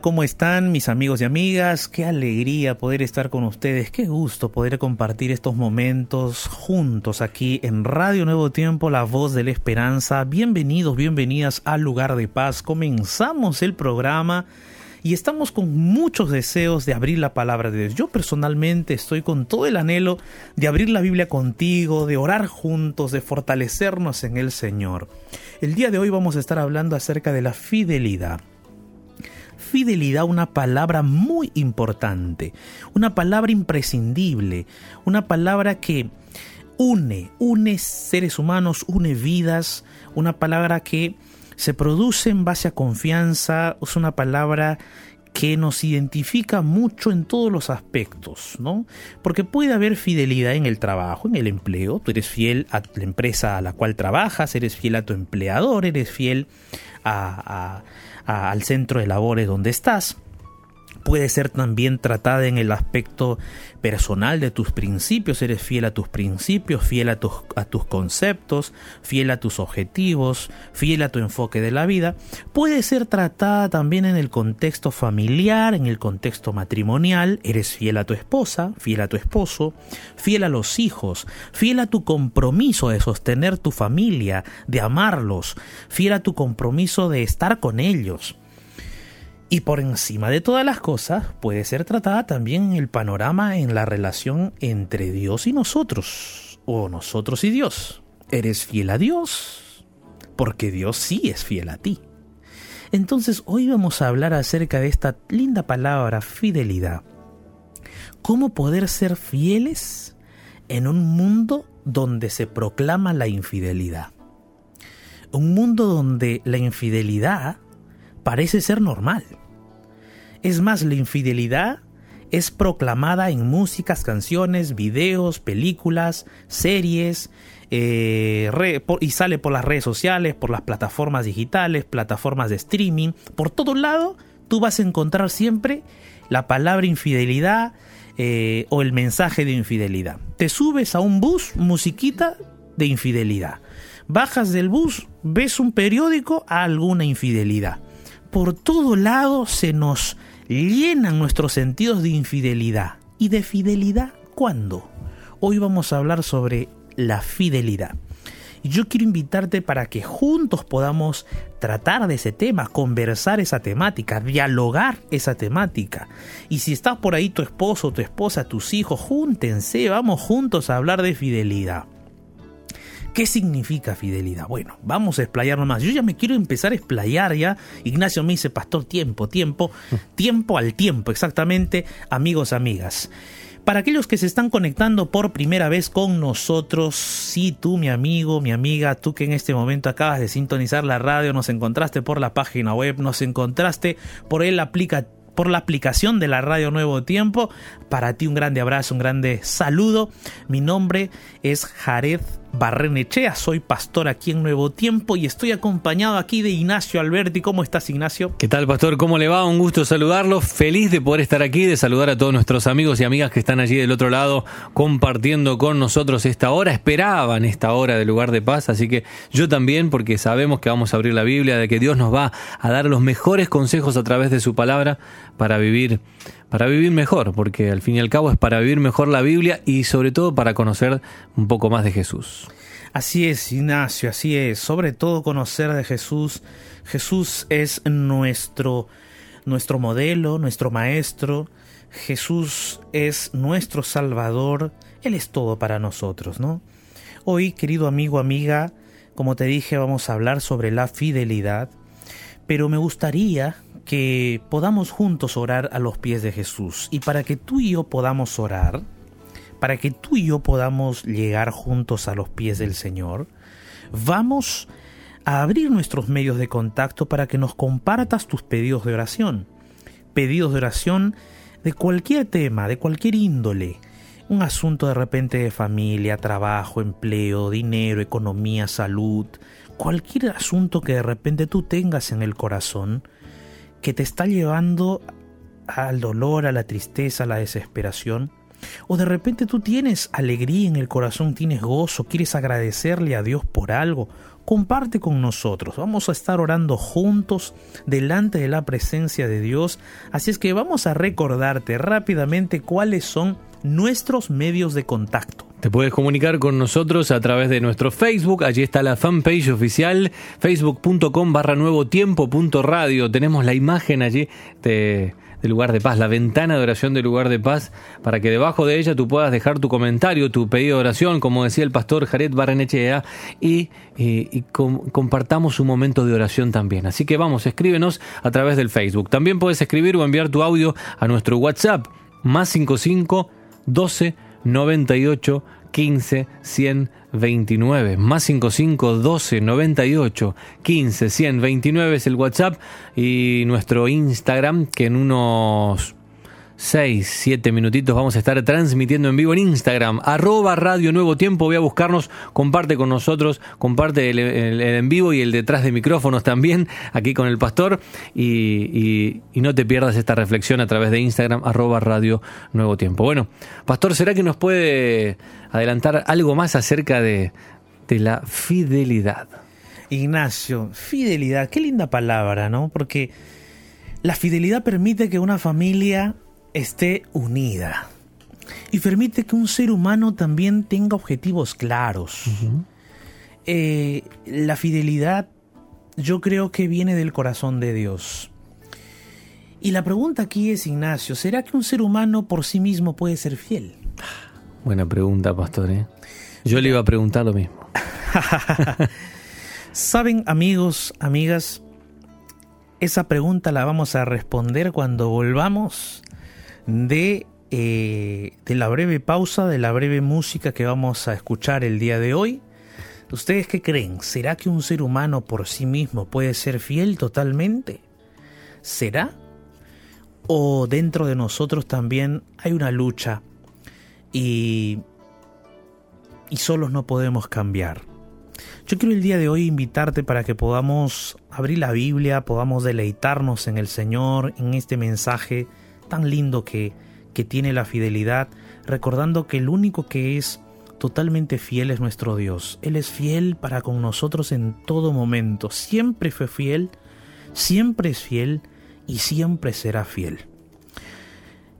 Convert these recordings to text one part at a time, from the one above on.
¿cómo están mis amigos y amigas? Qué alegría poder estar con ustedes, qué gusto poder compartir estos momentos juntos aquí en Radio Nuevo Tiempo, la voz de la esperanza. Bienvenidos, bienvenidas al lugar de paz. Comenzamos el programa y estamos con muchos deseos de abrir la palabra de Dios. Yo personalmente estoy con todo el anhelo de abrir la Biblia contigo, de orar juntos, de fortalecernos en el Señor. El día de hoy vamos a estar hablando acerca de la fidelidad fidelidad una palabra muy importante, una palabra imprescindible, una palabra que une, une seres humanos, une vidas, una palabra que se produce en base a confianza, es una palabra que nos identifica mucho en todos los aspectos, ¿no? Porque puede haber fidelidad en el trabajo, en el empleo, tú eres fiel a la empresa a la cual trabajas, eres fiel a tu empleador, eres fiel a, al centro de labores donde estás. Puede ser también tratada en el aspecto personal de tus principios, eres fiel a tus principios, fiel a tus, conceptos, fiel a tus objetivos, fiel a tu enfoque de la vida. Puede ser tratada también en el contexto familiar, en el contexto matrimonial, eres fiel a tu esposa, fiel a tu esposo, fiel a los hijos, fiel a tu compromiso de sostener tu familia, de amarlos, fiel a tu compromiso de estar con ellos. Y por encima de todas las cosas puede ser tratada también el panorama en la relación entre Dios y nosotros, o nosotros y Dios. ¿Eres fiel a Dios? Porque Dios sí es fiel a ti. Entonces hoy vamos a hablar acerca de esta linda palabra fidelidad. ¿Cómo poder ser fieles en un mundo donde se proclama la infidelidad? Un mundo donde la infidelidad parece ser normal. Es más, la infidelidad es proclamada en músicas, canciones, videos, películas, series, eh, y sale por las redes sociales, por las plataformas digitales, plataformas de streaming, por todo lado, tú vas a encontrar siempre la palabra infidelidad eh, o el mensaje de infidelidad. Te subes a un bus, musiquita de infidelidad. Bajas del bus, ves un periódico, alguna infidelidad por todo lado se nos llenan nuestros sentidos de infidelidad. ¿Y de fidelidad cuándo? Hoy vamos a hablar sobre la fidelidad. Y yo quiero invitarte para que juntos podamos tratar de ese tema, conversar esa temática, dialogar esa temática. Y si estás por ahí tu esposo, tu esposa, tus hijos, júntense, vamos juntos a hablar de fidelidad. ¿Qué significa fidelidad? Bueno, vamos a explayarnos más. Yo ya me quiero empezar a explayar ya. Ignacio me dice, pastor, tiempo, tiempo, tiempo al tiempo, exactamente, amigos, amigas. Para aquellos que se están conectando por primera vez con nosotros, sí, tú, mi amigo, mi amiga, tú que en este momento acabas de sintonizar la radio, nos encontraste por la página web, nos encontraste por el aplicativo por la aplicación de la Radio Nuevo Tiempo. Para ti un grande abrazo, un grande saludo. Mi nombre es Jared Barrenechea, soy pastor aquí en Nuevo Tiempo y estoy acompañado aquí de Ignacio Alberti. ¿Cómo estás, Ignacio? ¿Qué tal, pastor? ¿Cómo le va? Un gusto saludarlo. Feliz de poder estar aquí, de saludar a todos nuestros amigos y amigas que están allí del otro lado compartiendo con nosotros esta hora. Esperaban esta hora del lugar de paz, así que yo también, porque sabemos que vamos a abrir la Biblia, de que Dios nos va a dar los mejores consejos a través de su palabra para vivir para vivir mejor, porque al fin y al cabo es para vivir mejor la Biblia y sobre todo para conocer un poco más de Jesús. Así es, Ignacio, así es, sobre todo conocer de Jesús. Jesús es nuestro nuestro modelo, nuestro maestro. Jesús es nuestro salvador. Él es todo para nosotros, ¿no? Hoy, querido amigo, amiga, como te dije, vamos a hablar sobre la fidelidad, pero me gustaría que podamos juntos orar a los pies de Jesús. Y para que tú y yo podamos orar, para que tú y yo podamos llegar juntos a los pies del Señor, vamos a abrir nuestros medios de contacto para que nos compartas tus pedidos de oración. Pedidos de oración de cualquier tema, de cualquier índole. Un asunto de repente de familia, trabajo, empleo, dinero, economía, salud, cualquier asunto que de repente tú tengas en el corazón, que te está llevando al dolor, a la tristeza, a la desesperación, O de repente tú tienes alegría en el corazón, tienes gozo, quieres agradecerle a Dios por algo. Comparte con nosotros. Vamos a estar orando juntos delante de la presencia de Dios. Así es que vamos a recordarte rápidamente cuáles son nuestros medios de contacto. Te puedes comunicar con nosotros a través de nuestro Facebook, allí está la fanpage oficial, facebook.com barra nuevo tiempo. Tenemos la imagen allí de, lugar de paz, la ventana de oración del lugar de paz, para que debajo de ella tú puedas dejar tu comentario, tu pedido de oración, como decía el pastor Jared Barrenechea, y, y, compartamos un momento de oración también. Así que vamos, escríbenos a través del Facebook. También puedes escribir o enviar tu audio a nuestro WhatsApp, más 55 12 98 15 129 más 55 12 98 15 129 es el WhatsApp y nuestro Instagram que en unos 6, 7 minutitos vamos a estar transmitiendo en vivo en Instagram, arroba Radio Nuevo Tiempo, voy a buscarnos, comparte con nosotros, comparte el, en vivo y el detrás de micrófonos también, aquí con el pastor, y, no te pierdas esta reflexión a través de Instagram, arroba Radio Nuevo Tiempo. Bueno, pastor, ¿será que nos puede adelantar algo más acerca de, de la fidelidad? Ignacio, fidelidad, qué linda palabra, ¿no? Porque la fidelidad permite que una familia esté unida y permite que un ser humano también tenga objetivos claros. Eh, la fidelidad yo creo que viene del corazón de Dios. Y la pregunta aquí es, Ignacio, ¿será que un ser humano por sí mismo puede ser fiel? Buena pregunta, pastor. ¿eh? Yo le iba a preguntar lo mismo. Saben, amigos, amigas, esa pregunta la vamos a responder cuando volvamos de, eh, de la breve pausa, de la breve música que vamos a escuchar el día de hoy. ¿Ustedes qué creen? ¿Será que un ser humano por sí mismo puede ser fiel totalmente? ¿Será? ¿O dentro de nosotros también hay una lucha y, y solos no podemos cambiar? Yo quiero el día de hoy invitarte para que podamos abrir la Biblia, podamos deleitarnos en el Señor, en este mensaje tan lindo que, que tiene la fidelidad, recordando que el único que es totalmente fiel es nuestro Dios. Él es fiel para con nosotros en todo momento. Siempre fue fiel, siempre es fiel y siempre será fiel.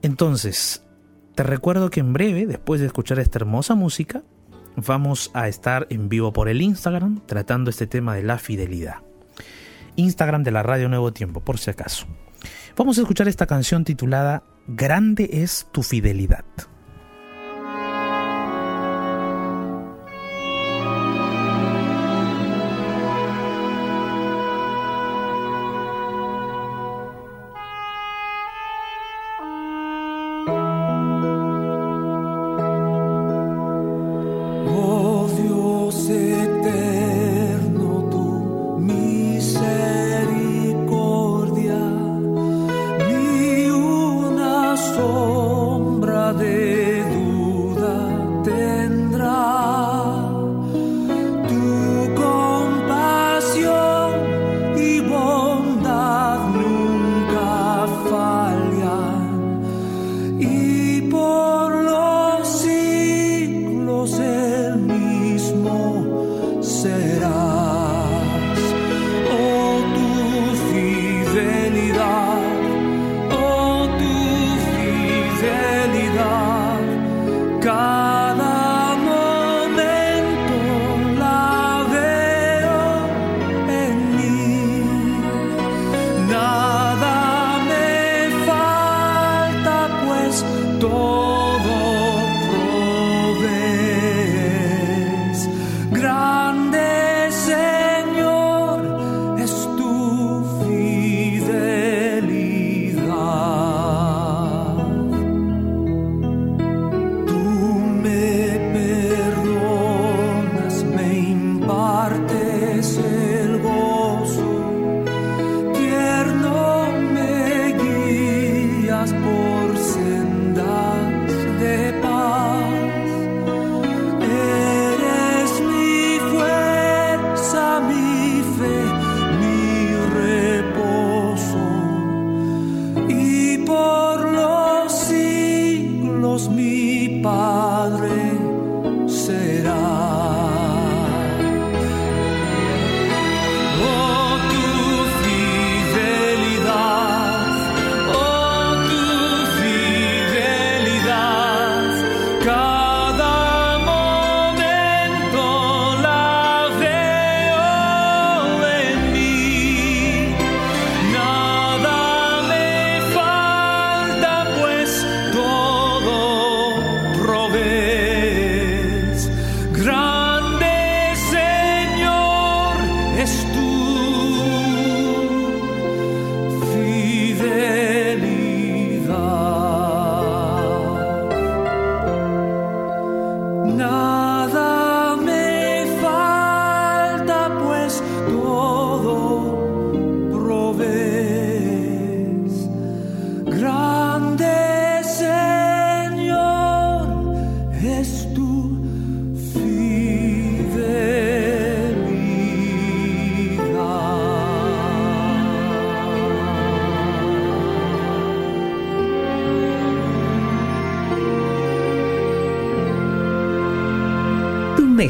Entonces, te recuerdo que en breve, después de escuchar esta hermosa música, vamos a estar en vivo por el Instagram tratando este tema de la fidelidad. Instagram de la Radio Nuevo Tiempo, por si acaso. Vamos a escuchar esta canción titulada Grande es tu fidelidad.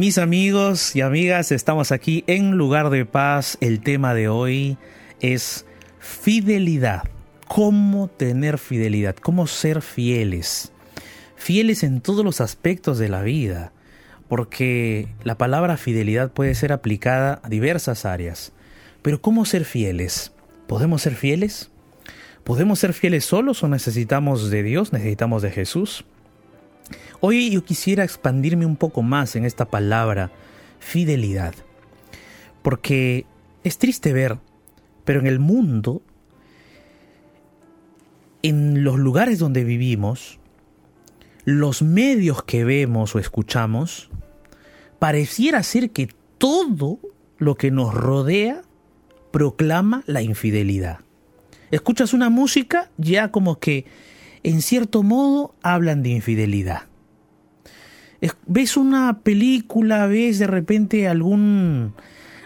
Mis amigos y amigas, estamos aquí en Lugar de Paz. El tema de hoy es fidelidad. ¿Cómo tener fidelidad? ¿Cómo ser fieles? Fieles en todos los aspectos de la vida, porque la palabra fidelidad puede ser aplicada a diversas áreas. Pero ¿cómo ser fieles? ¿Podemos ser fieles? ¿Podemos ser fieles solos o necesitamos de Dios? ¿Necesitamos de Jesús? Hoy yo quisiera expandirme un poco más en esta palabra, fidelidad, porque es triste ver, pero en el mundo, en los lugares donde vivimos, los medios que vemos o escuchamos, pareciera ser que todo lo que nos rodea proclama la infidelidad. Escuchas una música, ya como que en cierto modo hablan de infidelidad ves una película, ves de repente algún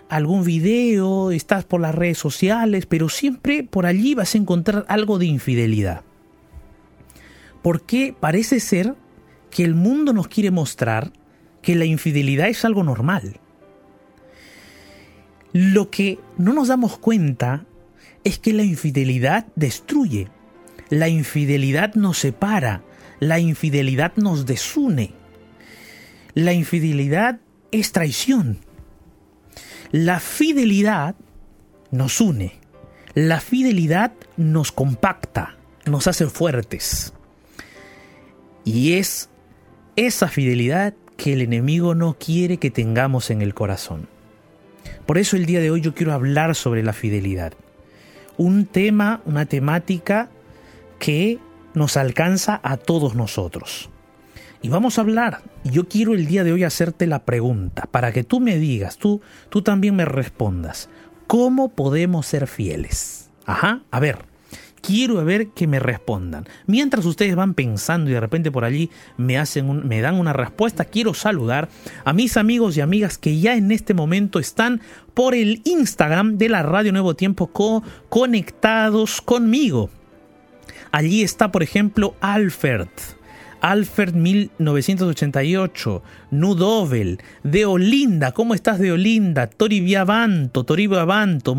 algún video, estás por las redes sociales, pero siempre por allí vas a encontrar algo de infidelidad. Porque parece ser que el mundo nos quiere mostrar que la infidelidad es algo normal. Lo que no nos damos cuenta es que la infidelidad destruye, la infidelidad nos separa, la infidelidad nos desune. La infidelidad es traición. La fidelidad nos une. La fidelidad nos compacta, nos hace fuertes. Y es esa fidelidad que el enemigo no quiere que tengamos en el corazón. Por eso el día de hoy yo quiero hablar sobre la fidelidad. Un tema, una temática que nos alcanza a todos nosotros. Y vamos a hablar. Yo quiero el día de hoy hacerte la pregunta para que tú me digas, tú, tú también me respondas. ¿Cómo podemos ser fieles? Ajá, a ver, quiero ver que me respondan. Mientras ustedes van pensando y de repente por allí me hacen me dan una respuesta, quiero saludar a mis amigos y amigas que ya en este momento están por el Instagram de la Radio Nuevo Tiempo conectados conmigo. Allí está, por ejemplo, Alfred. Alfred 1988, Nudovel, De Olinda, ¿cómo estás De Olinda? Tori Viavanto, Tori Viavanto,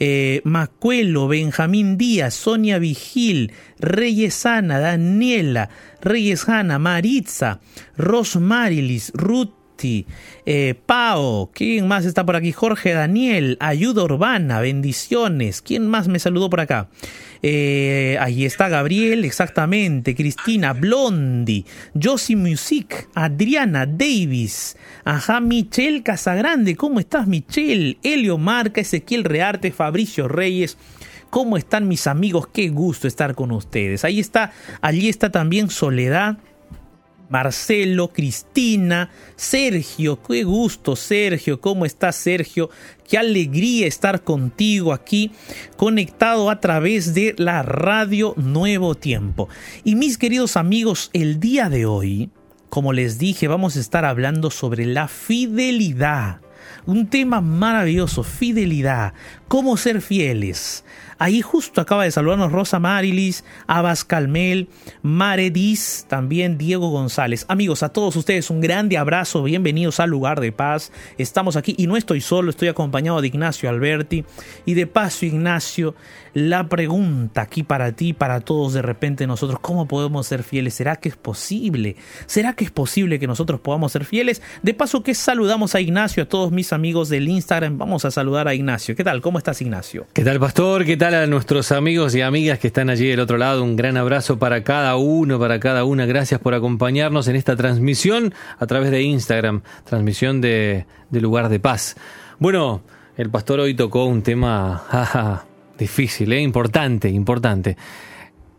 eh, Macuelo, Benjamín Díaz, Sonia Vigil, Reyes Ana, Daniela, Reyes Hanna, Maritza, Rosmarilis, Eh, Pao, ¿quién más está por aquí? Jorge Daniel, Ayuda Urbana, bendiciones, ¿quién más me saludó por acá? Eh, ahí está Gabriel, exactamente. Cristina, Blondi, Josie Music, Adriana Davis, ajá, Michelle Casagrande. ¿Cómo estás, Michelle? Elio Marca, Ezequiel Rearte, Fabricio Reyes. ¿Cómo están mis amigos? Qué gusto estar con ustedes. Ahí está, allí está también Soledad. Marcelo, Cristina, Sergio, qué gusto Sergio, ¿cómo estás Sergio? Qué alegría estar contigo aquí, conectado a través de la radio Nuevo Tiempo. Y mis queridos amigos, el día de hoy, como les dije, vamos a estar hablando sobre la fidelidad. Un tema maravilloso, fidelidad, cómo ser fieles. Ahí justo acaba de saludarnos Rosa Marilis, Abbas Calmel, Maredis, también Diego González. Amigos, a todos ustedes un grande abrazo, bienvenidos al lugar de paz. Estamos aquí y no estoy solo, estoy acompañado de Ignacio Alberti. Y de paso, Ignacio, la pregunta aquí para ti, para todos de repente nosotros, ¿cómo podemos ser fieles? ¿Será que es posible? ¿Será que es posible que nosotros podamos ser fieles? De paso que saludamos a Ignacio, a todos mis amigos del Instagram, vamos a saludar a Ignacio. ¿Qué tal? ¿Cómo estás Ignacio? ¿Qué tal pastor? ¿Qué tal a nuestros amigos y amigas que están allí del otro lado? Un gran abrazo para cada uno, para cada una. Gracias por acompañarnos en esta transmisión a través de Instagram, transmisión de, Lugar de Paz. Bueno, el pastor hoy tocó un tema difícil, ¿eh? importante, importante.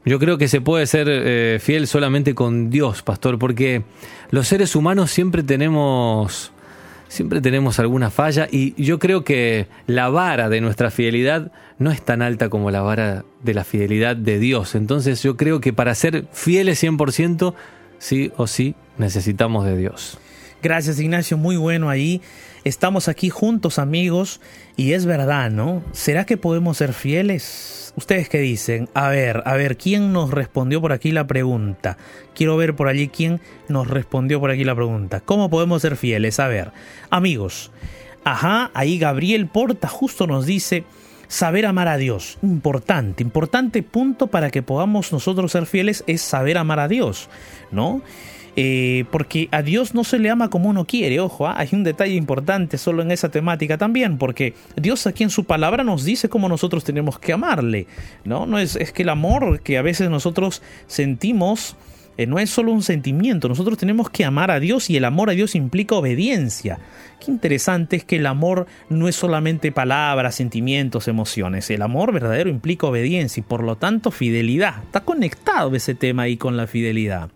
Yo creo que se puede ser eh, fiel solamente con Dios, pastor, porque los seres humanos siempre tenemos siempre tenemos alguna falla y yo creo que la vara de nuestra fidelidad no es tan alta como la vara de la fidelidad de Dios. Entonces yo creo que para ser fieles 100%, sí o sí necesitamos de Dios. Gracias Ignacio, muy bueno ahí. Estamos aquí juntos amigos y es verdad, ¿no? ¿Será que podemos ser fieles? ¿Ustedes qué dicen? A ver, a ver, ¿quién nos respondió por aquí la pregunta? Quiero ver por allí quién nos respondió por aquí la pregunta. ¿Cómo podemos ser fieles? A ver, amigos. Ajá, ahí Gabriel Porta justo nos dice, saber amar a Dios. Importante, importante punto para que podamos nosotros ser fieles es saber amar a Dios, ¿no? Eh, porque a Dios no se le ama como uno quiere, ojo, ¿ah? hay un detalle importante solo en esa temática también, porque Dios aquí en su palabra nos dice cómo nosotros tenemos que amarle, ¿no? no es, es que el amor que a veces nosotros sentimos eh, no es solo un sentimiento, nosotros tenemos que amar a Dios y el amor a Dios implica obediencia. Qué interesante es que el amor no es solamente palabras, sentimientos, emociones, el amor verdadero implica obediencia y por lo tanto fidelidad. Está conectado ese tema ahí con la fidelidad.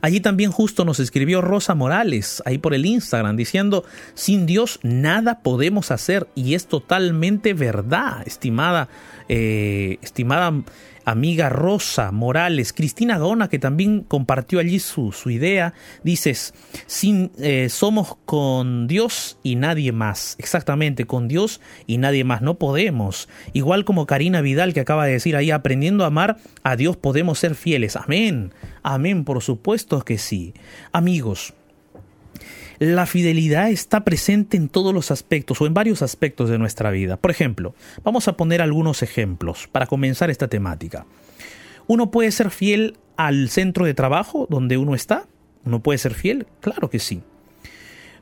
Allí también justo nos escribió Rosa Morales, ahí por el Instagram, diciendo, sin Dios nada podemos hacer y es totalmente verdad, estimada, eh, estimada amiga Rosa Morales, Cristina Gona, que también compartió allí su, su idea, dices, eh, somos con Dios y nadie más, exactamente, con Dios y nadie más, no podemos, igual como Karina Vidal que acaba de decir ahí, aprendiendo a amar a Dios podemos ser fieles, amén, amén, por supuesto que sí. Amigos, la fidelidad está presente en todos los aspectos o en varios aspectos de nuestra vida. Por ejemplo, vamos a poner algunos ejemplos para comenzar esta temática. ¿Uno puede ser fiel al centro de trabajo donde uno está? ¿Uno puede ser fiel? Claro que sí.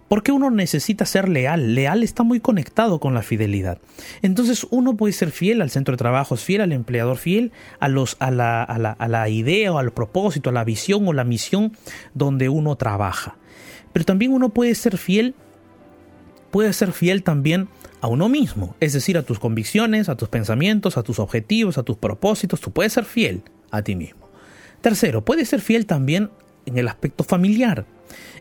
¿Por qué uno necesita ser leal? Leal está muy conectado con la fidelidad. Entonces uno puede ser fiel al centro de trabajo, fiel al empleador, fiel a, los, a, la, a la idea o al propósito, a la visión o la misión donde uno trabaja. Pero también uno puede ser fiel, puede ser fiel también a uno mismo, es decir, a tus convicciones, a tus pensamientos, a tus objetivos, a tus propósitos, tú puedes ser fiel a ti mismo. Tercero, puedes ser fiel también en el aspecto familiar.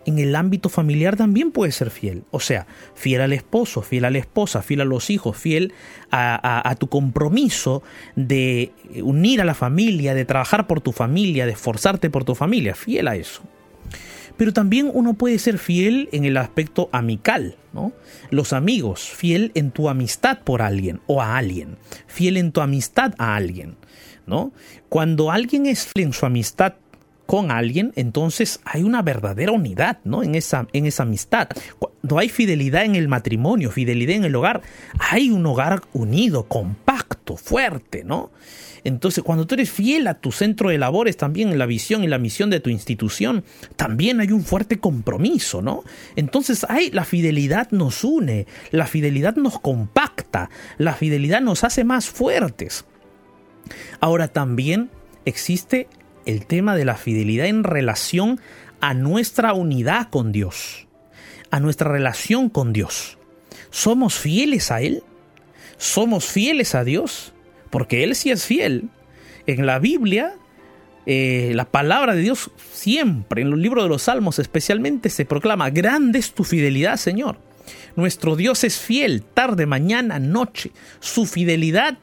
En el ámbito familiar también puedes ser fiel. O sea, fiel al esposo, fiel a la esposa, fiel a los hijos, fiel a, a tu compromiso de unir a la familia, de trabajar por tu familia, de esforzarte por tu familia. Fiel a eso. Pero también uno puede ser fiel en el aspecto amical, ¿no? Los amigos, fiel en tu amistad por alguien o a alguien, fiel en tu amistad a alguien, ¿no? Cuando alguien es fiel en su amistad con alguien, entonces hay una verdadera unidad, ¿no? En esa, en esa amistad. Cuando hay fidelidad en el matrimonio, fidelidad en el hogar, hay un hogar unido, compacto, fuerte, ¿no? Entonces, cuando tú eres fiel a tu centro de labores, también en la visión y la misión de tu institución, también hay un fuerte compromiso, ¿no? Entonces, hay, la fidelidad nos une, la fidelidad nos compacta, la fidelidad nos hace más fuertes. Ahora también existe el tema de la fidelidad en relación a nuestra unidad con Dios, a nuestra relación con Dios. ¿Somos fieles a Él? ¿Somos fieles a Dios? porque Él sí es fiel. En la Biblia eh, la palabra de Dios siempre, en los libros de los Salmos especialmente, se proclama, grande es tu fidelidad, Señor. Nuestro Dios es fiel, tarde, mañana, noche. Su fidelidad,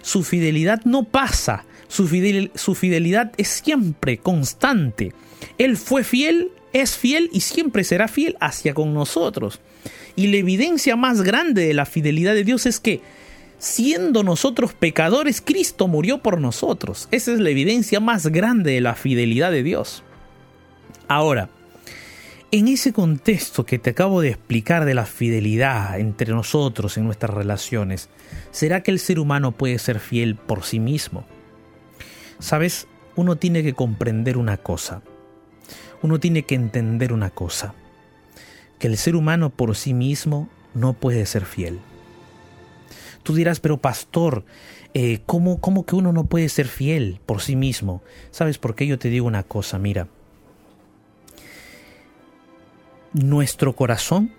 su fidelidad no pasa, su, su fidelidad es siempre constante. Él fue fiel, es fiel y siempre será fiel hacia con nosotros. Y la evidencia más grande de la fidelidad de Dios es que siendo nosotros pecadores, Cristo murió por nosotros. Esa es la evidencia más grande de la fidelidad de Dios. Ahora, en ese contexto que te acabo de explicar de la fidelidad entre nosotros en nuestras relaciones, ¿será que el ser humano puede ser fiel por sí mismo? Sabes, uno tiene que comprender una cosa. Uno tiene que entender una cosa. Que el ser humano por sí mismo no puede ser fiel. Tú dirás, pero pastor, eh, ¿cómo, ¿cómo que uno no puede ser fiel por sí mismo? ¿Sabes por qué yo te digo una cosa? Mira, nuestro corazón,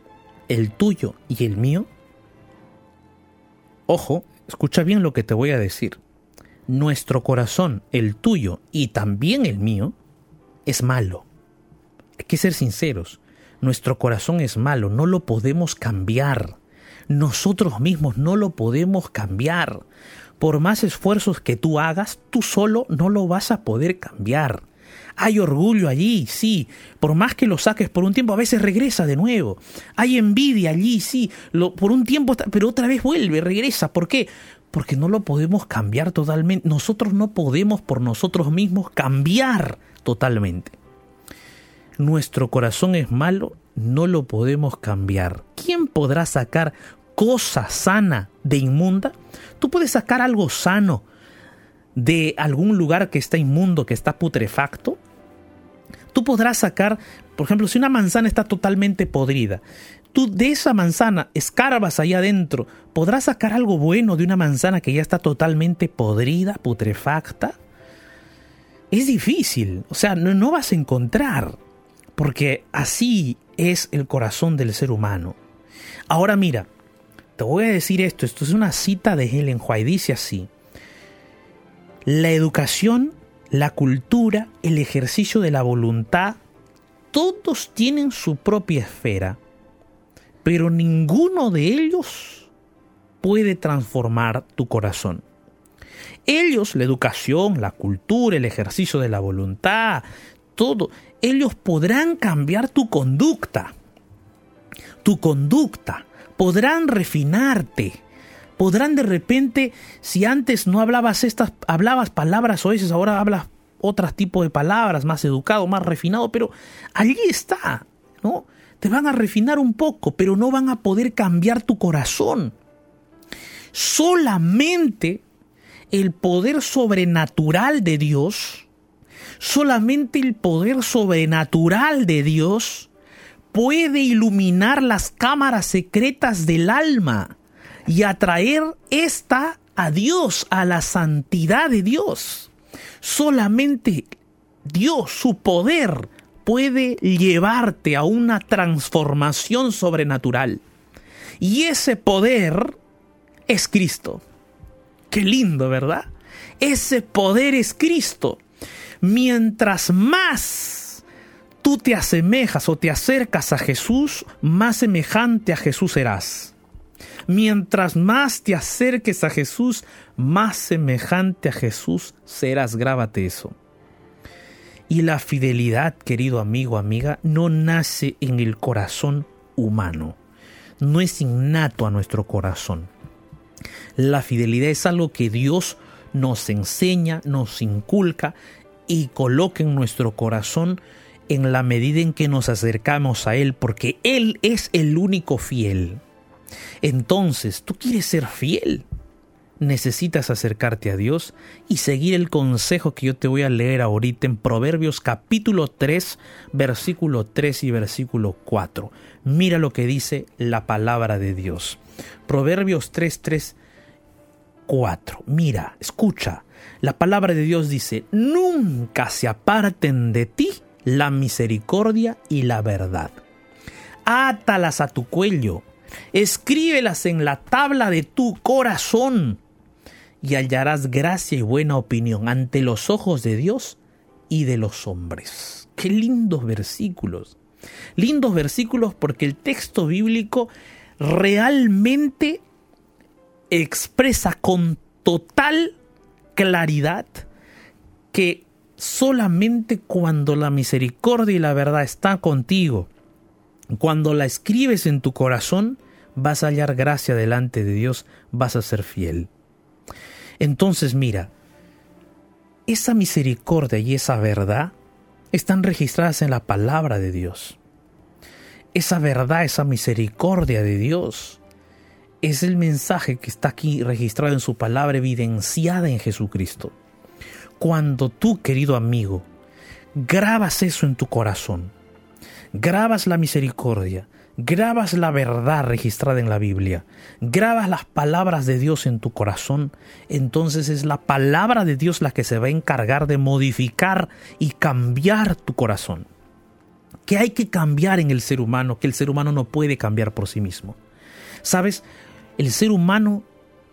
el tuyo y el mío, ojo, escucha bien lo que te voy a decir. Nuestro corazón, el tuyo y también el mío, es malo. Hay que ser sinceros. Nuestro corazón es malo, no lo podemos cambiar. Nosotros mismos no lo podemos cambiar. Por más esfuerzos que tú hagas, tú solo no lo vas a poder cambiar. Hay orgullo allí, sí. Por más que lo saques por un tiempo, a veces regresa de nuevo. Hay envidia allí, sí. Lo, por un tiempo, pero otra vez vuelve, regresa. ¿Por qué? Porque no lo podemos cambiar totalmente. Nosotros no podemos por nosotros mismos cambiar totalmente. Nuestro corazón es malo no lo podemos cambiar. ¿Quién podrá sacar cosa sana de inmunda? Tú puedes sacar algo sano de algún lugar que está inmundo, que está putrefacto. Tú podrás sacar, por ejemplo, si una manzana está totalmente podrida, tú de esa manzana escarbas ahí adentro, ¿podrás sacar algo bueno de una manzana que ya está totalmente podrida, putrefacta? Es difícil, o sea, no, no vas a encontrar, porque así es el corazón del ser humano. Ahora mira, te voy a decir esto, esto es una cita de Helen White, dice así, la educación, la cultura, el ejercicio de la voluntad, todos tienen su propia esfera, pero ninguno de ellos puede transformar tu corazón. Ellos, la educación, la cultura, el ejercicio de la voluntad, todo, ellos podrán cambiar tu conducta. Tu conducta. Podrán refinarte. Podrán de repente, si antes no hablabas estas, hablabas palabras o veces ahora hablas otro tipo de palabras, más educado, más refinado, pero allí está, ¿no? Te van a refinar un poco, pero no van a poder cambiar tu corazón. Solamente el poder sobrenatural de Dios Solamente el poder sobrenatural de Dios puede iluminar las cámaras secretas del alma y atraer esta a Dios, a la santidad de Dios. Solamente Dios, su poder, puede llevarte a una transformación sobrenatural. Y ese poder es Cristo. Qué lindo, ¿verdad? Ese poder es Cristo mientras más tú te asemejas o te acercas a Jesús, más semejante a Jesús serás. Mientras más te acerques a Jesús, más semejante a Jesús serás. Grábate eso. Y la fidelidad, querido amigo, amiga, no nace en el corazón humano. No es innato a nuestro corazón. La fidelidad es algo que Dios nos enseña, nos inculca y coloque en nuestro corazón en la medida en que nos acercamos a Él, porque Él es el único fiel. Entonces, ¿tú quieres ser fiel? Necesitas acercarte a Dios y seguir el consejo que yo te voy a leer ahorita en Proverbios capítulo 3, versículo 3 y versículo 4. Mira lo que dice la palabra de Dios. Proverbios 3, 3, 4. Mira, escucha. La palabra de Dios dice, nunca se aparten de ti la misericordia y la verdad. Átalas a tu cuello, escríbelas en la tabla de tu corazón y hallarás gracia y buena opinión ante los ojos de Dios y de los hombres. Qué lindos versículos. Lindos versículos porque el texto bíblico realmente expresa con total claridad que solamente cuando la misericordia y la verdad están contigo, cuando la escribes en tu corazón, vas a hallar gracia delante de Dios, vas a ser fiel. Entonces mira, esa misericordia y esa verdad están registradas en la palabra de Dios. Esa verdad, esa misericordia de Dios es el mensaje que está aquí registrado en su palabra, evidenciada en Jesucristo. Cuando tú, querido amigo, grabas eso en tu corazón, grabas la misericordia, grabas la verdad registrada en la Biblia, grabas las palabras de Dios en tu corazón, entonces es la palabra de Dios la que se va a encargar de modificar y cambiar tu corazón. Que hay que cambiar en el ser humano, que el ser humano no puede cambiar por sí mismo. ¿Sabes? El ser humano,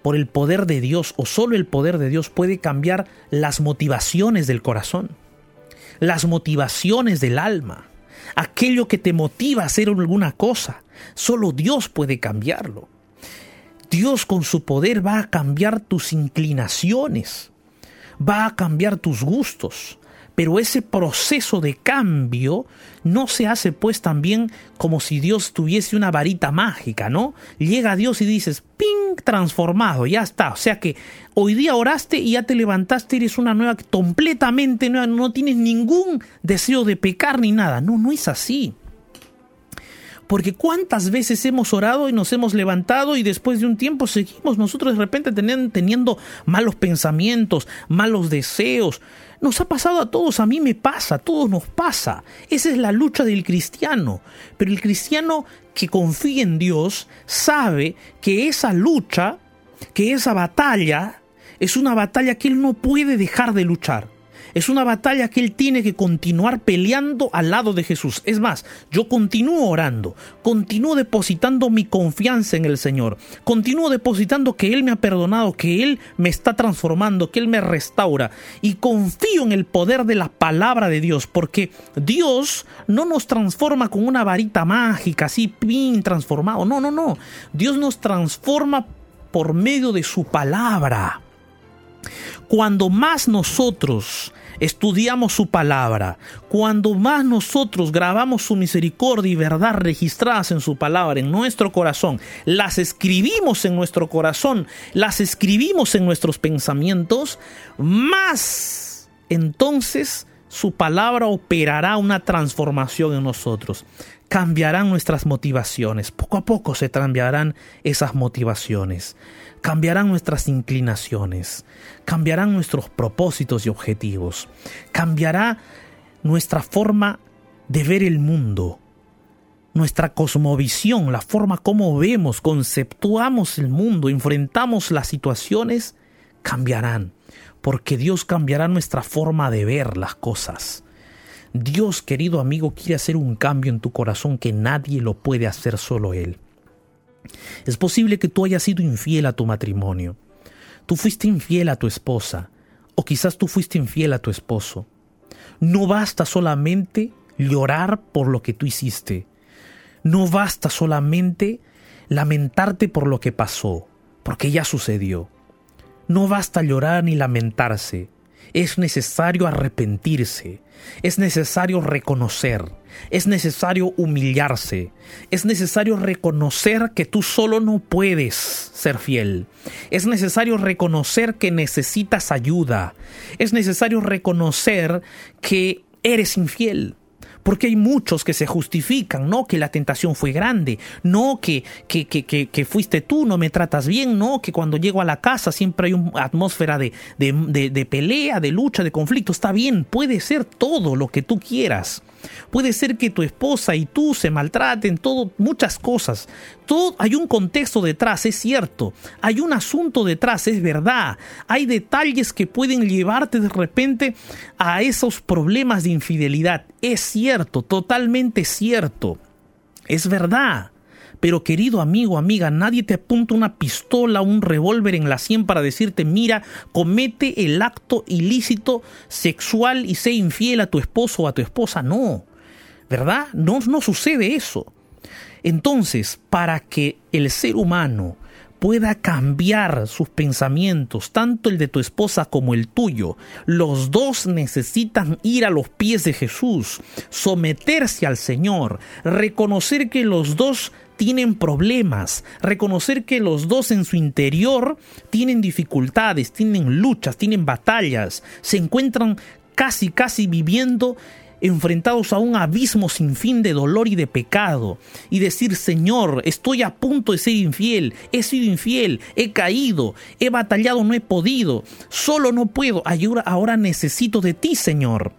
por el poder de Dios, o solo el poder de Dios, puede cambiar las motivaciones del corazón, las motivaciones del alma aquello que te motiva a hacer alguna cosa. Solo Dios puede cambiarlo. Dios con su poder va a cambiar tus inclinaciones, va a cambiar tus gustos, pero ese proceso de cambio no se hace pues también como si Dios tuviese una varita mágica, ¿no? Llega Dios y dices, ¡ping! transformado, ya está. O sea que hoy día oraste y ya te levantaste, eres una nueva, completamente nueva, no tienes ningún deseo de pecar ni nada. No, no es así. Porque cuántas veces hemos orado y nos hemos levantado y después de un tiempo seguimos nosotros de repente teniendo, malos pensamientos, malos deseos. Nos ha pasado a todos, a mí me pasa, a todos nos pasa. Esa es la lucha del cristiano. Pero el cristiano que confía en Dios sabe que esa lucha, que esa batalla, es una batalla que él no puede dejar de luchar. Es una batalla que él tiene que continuar peleando al lado de Jesús. Es más, yo continúo orando, continúo depositando mi confianza en el Señor, continúo depositando que Él me ha perdonado, que Él me está transformando, que Él me restaura y confío en el poder de la palabra de Dios, porque Dios no nos transforma con una varita mágica, así, pin, transformado. No, no, no. Dios nos transforma por medio de su palabra. Cuando más nosotros estudiamos su palabra, cuando más nosotros grabamos su misericordia y verdad registradas en su palabra en nuestro corazón, las escribimos en nuestro corazón, las escribimos en nuestros pensamientos, más entonces su palabra operará una transformación en nosotros. Cambiarán nuestras motivaciones. Poco a poco se cambiarán esas motivaciones. Cambiarán nuestras inclinaciones, cambiarán nuestros propósitos y objetivos, cambiará nuestra forma de ver el mundo, nuestra cosmovisión, la forma como vemos, conceptuamos el mundo, enfrentamos las situaciones, cambiarán, porque Dios cambiará nuestra forma de ver las cosas. Dios, querido amigo, quiere hacer un cambio en tu corazón que nadie lo puede hacer solo Él. Es posible que tú hayas sido infiel a tu matrimonio. Tú fuiste infiel a tu esposa. O quizás tú fuiste infiel a tu esposo. No basta solamente llorar por lo que tú hiciste. No basta solamente lamentarte por lo que pasó, porque ya sucedió. No basta llorar ni lamentarse. Es necesario arrepentirse. Es necesario reconocer, es necesario humillarse, es necesario reconocer que tú solo no puedes ser fiel, es necesario reconocer que necesitas ayuda, es necesario reconocer que eres infiel. Porque hay muchos que se justifican, no que la tentación fue grande, no que, que, que, que, fuiste tú, no me tratas bien, no que cuando llego a la casa siempre hay una atmósfera de, de, de pelea, de lucha, de conflicto. Está bien, puede ser todo lo que tú quieras. Puede ser que tu esposa y tú se maltraten, todo, muchas cosas. Todo, hay un contexto detrás, es cierto. Hay un asunto detrás, es verdad. Hay detalles que pueden llevarte de repente a esos problemas de infidelidad. Es cierto, totalmente cierto. Es verdad. Pero querido amigo, amiga, nadie te apunta una pistola, un revólver en la sien para decirte, mira, comete el acto ilícito sexual y sé infiel a tu esposo o a tu esposa. No, ¿verdad? No, no sucede eso. Entonces, para que el ser humano pueda cambiar sus pensamientos, tanto el de tu esposa como el tuyo. Los dos necesitan ir a los pies de Jesús, someterse al Señor, reconocer que los dos tienen problemas, reconocer que los dos en su interior tienen dificultades, tienen luchas, tienen batallas, se encuentran casi, casi viviendo enfrentados a un abismo sin fin de dolor y de pecado, y decir, Señor, estoy a punto de ser infiel, he sido infiel, he caído, he batallado, no he podido, solo no puedo, ahora necesito de ti, Señor.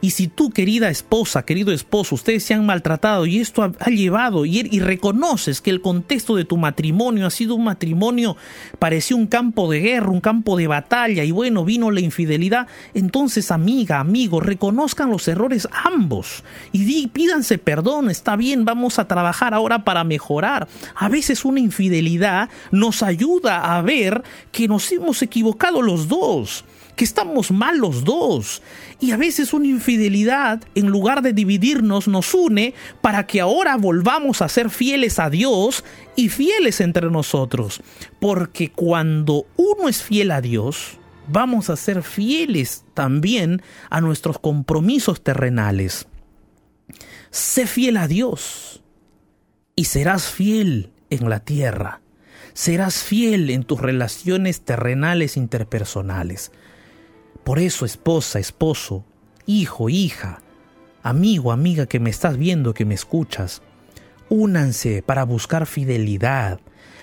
Y si tú, querida esposa, querido esposo, ustedes se han maltratado y esto ha, llevado y, reconoces que el contexto de tu matrimonio ha sido un matrimonio, pareció un campo de guerra, un campo de batalla y bueno, vino la infidelidad, entonces amiga, amigo, reconozcan los errores ambos y di, pídanse perdón, está bien, vamos a trabajar ahora para mejorar. A veces una infidelidad nos ayuda a ver que nos hemos equivocado los dos que estamos mal los dos. Y a veces una infidelidad, en lugar de dividirnos, nos une para que ahora volvamos a ser fieles a Dios y fieles entre nosotros. Porque cuando uno es fiel a Dios, vamos a ser fieles también a nuestros compromisos terrenales. Sé fiel a Dios y serás fiel en la tierra. Serás fiel en tus relaciones terrenales interpersonales. Por eso, esposa, esposo, hijo, hija, amigo, amiga que me estás viendo, que me escuchas, únanse para buscar fidelidad.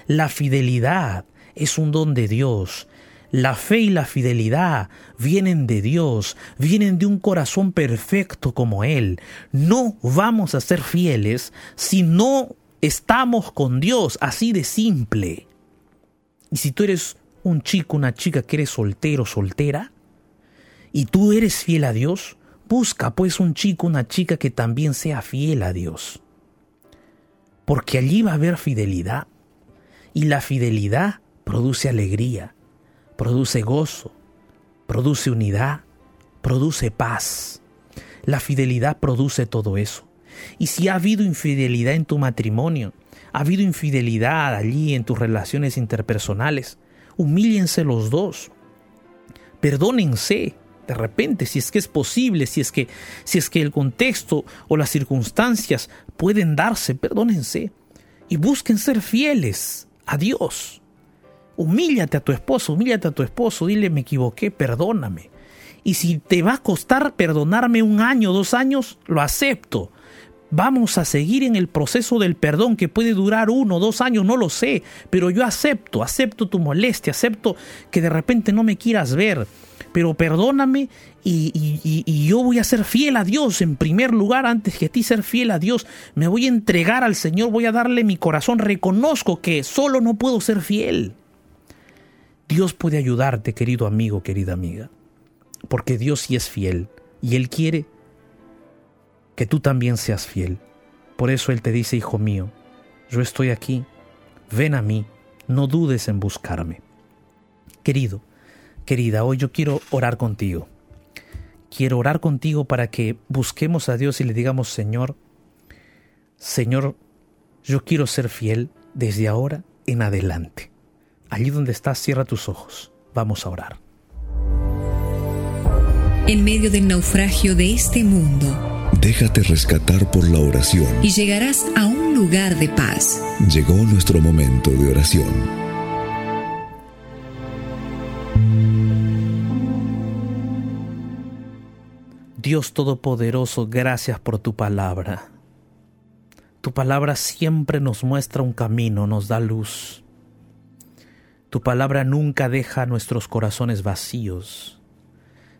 La fidelidad es un don de Dios. La fe y la fidelidad vienen de Dios, vienen de un corazón perfecto como Él. No vamos a ser fieles si no estamos con Dios, así de simple. Y si tú eres un chico, una chica que eres soltero, soltera, y tú eres fiel a Dios, busca pues un chico, una chica que también sea fiel a Dios. Porque allí va a haber fidelidad. Y la fidelidad produce alegría, produce gozo, produce unidad, produce paz. La fidelidad produce todo eso. Y si ha habido infidelidad en tu matrimonio, ha habido infidelidad allí en tus relaciones interpersonales, humíllense los dos. Perdónense, de repente, si es que es posible, si es que, si es que el contexto o las circunstancias pueden darse, perdónense y busquen ser fieles a Dios. Humíllate a tu esposo, humíllate a tu esposo, dile me equivoqué, perdóname. Y si te va a costar perdonarme un año, dos años, lo acepto. Vamos a seguir en el proceso del perdón que puede durar uno, dos años, no lo sé, pero yo acepto, acepto tu molestia, acepto que de repente no me quieras ver, pero perdóname y, yo voy a ser fiel a Dios en primer lugar antes que a ti ser fiel a Dios. Me voy a entregar al Señor, voy a darle mi corazón. Reconozco que solo no puedo ser fiel. Dios puede ayudarte, querido amigo, querida amiga, porque Dios sí es fiel y Él quiere que tú también seas fiel. Por eso Él te dice, hijo mío, yo estoy aquí, ven a mí, no dudes en buscarme. Querido, Querida, hoy yo quiero orar contigo. Quiero orar contigo para que busquemos a Dios y le digamos, Señor, Señor, yo quiero ser fiel desde ahora en adelante. Allí donde estás, cierra tus ojos. Vamos a orar. En medio del naufragio de este mundo, déjate rescatar por la oración y llegarás a un lugar de paz. Llegó nuestro momento de oración. Dios Todopoderoso, gracias por tu palabra. Tu palabra siempre nos muestra un camino, nos da luz. Tu palabra nunca deja nuestros corazones vacíos.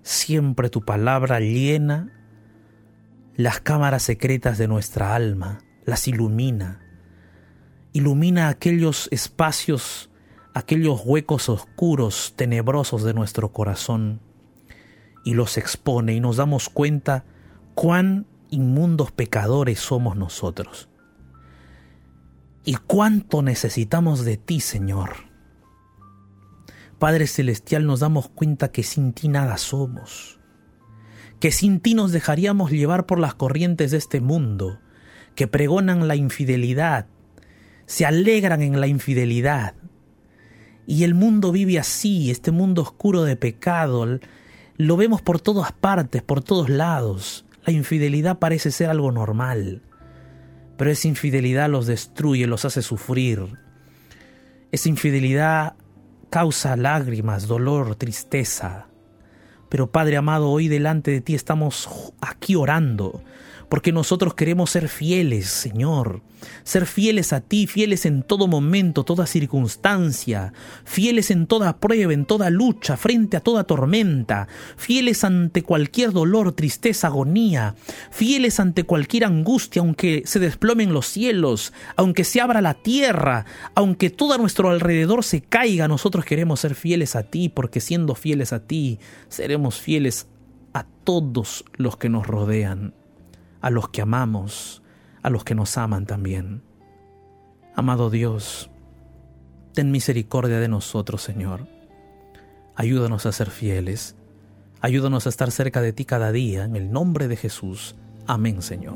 Siempre tu palabra llena las cámaras secretas de nuestra alma, las ilumina. Ilumina aquellos espacios, aquellos huecos oscuros, tenebrosos de nuestro corazón y los expone y nos damos cuenta cuán inmundos pecadores somos nosotros. Y cuánto necesitamos de ti, Señor. Padre Celestial, nos damos cuenta que sin ti nada somos, que sin ti nos dejaríamos llevar por las corrientes de este mundo, que pregonan la infidelidad, se alegran en la infidelidad. Y el mundo vive así, este mundo oscuro de pecado, lo vemos por todas partes, por todos lados. La infidelidad parece ser algo normal, pero esa infidelidad los destruye, los hace sufrir. Esa infidelidad causa lágrimas, dolor, tristeza. Pero Padre amado, hoy delante de ti estamos aquí orando, porque nosotros queremos ser fieles, Señor, ser fieles a ti, fieles en todo momento, toda circunstancia, fieles en toda prueba, en toda lucha, frente a toda tormenta, fieles ante cualquier dolor, tristeza, agonía, fieles ante cualquier angustia, aunque se desplomen los cielos, aunque se abra la tierra, aunque todo a nuestro alrededor se caiga, nosotros queremos ser fieles a ti, porque siendo fieles a ti, seremos fieles a todos los que nos rodean a los que amamos, a los que nos aman también. Amado Dios, ten misericordia de nosotros, Señor. Ayúdanos a ser fieles. Ayúdanos a estar cerca de ti cada día, en el nombre de Jesús. Amén, Señor.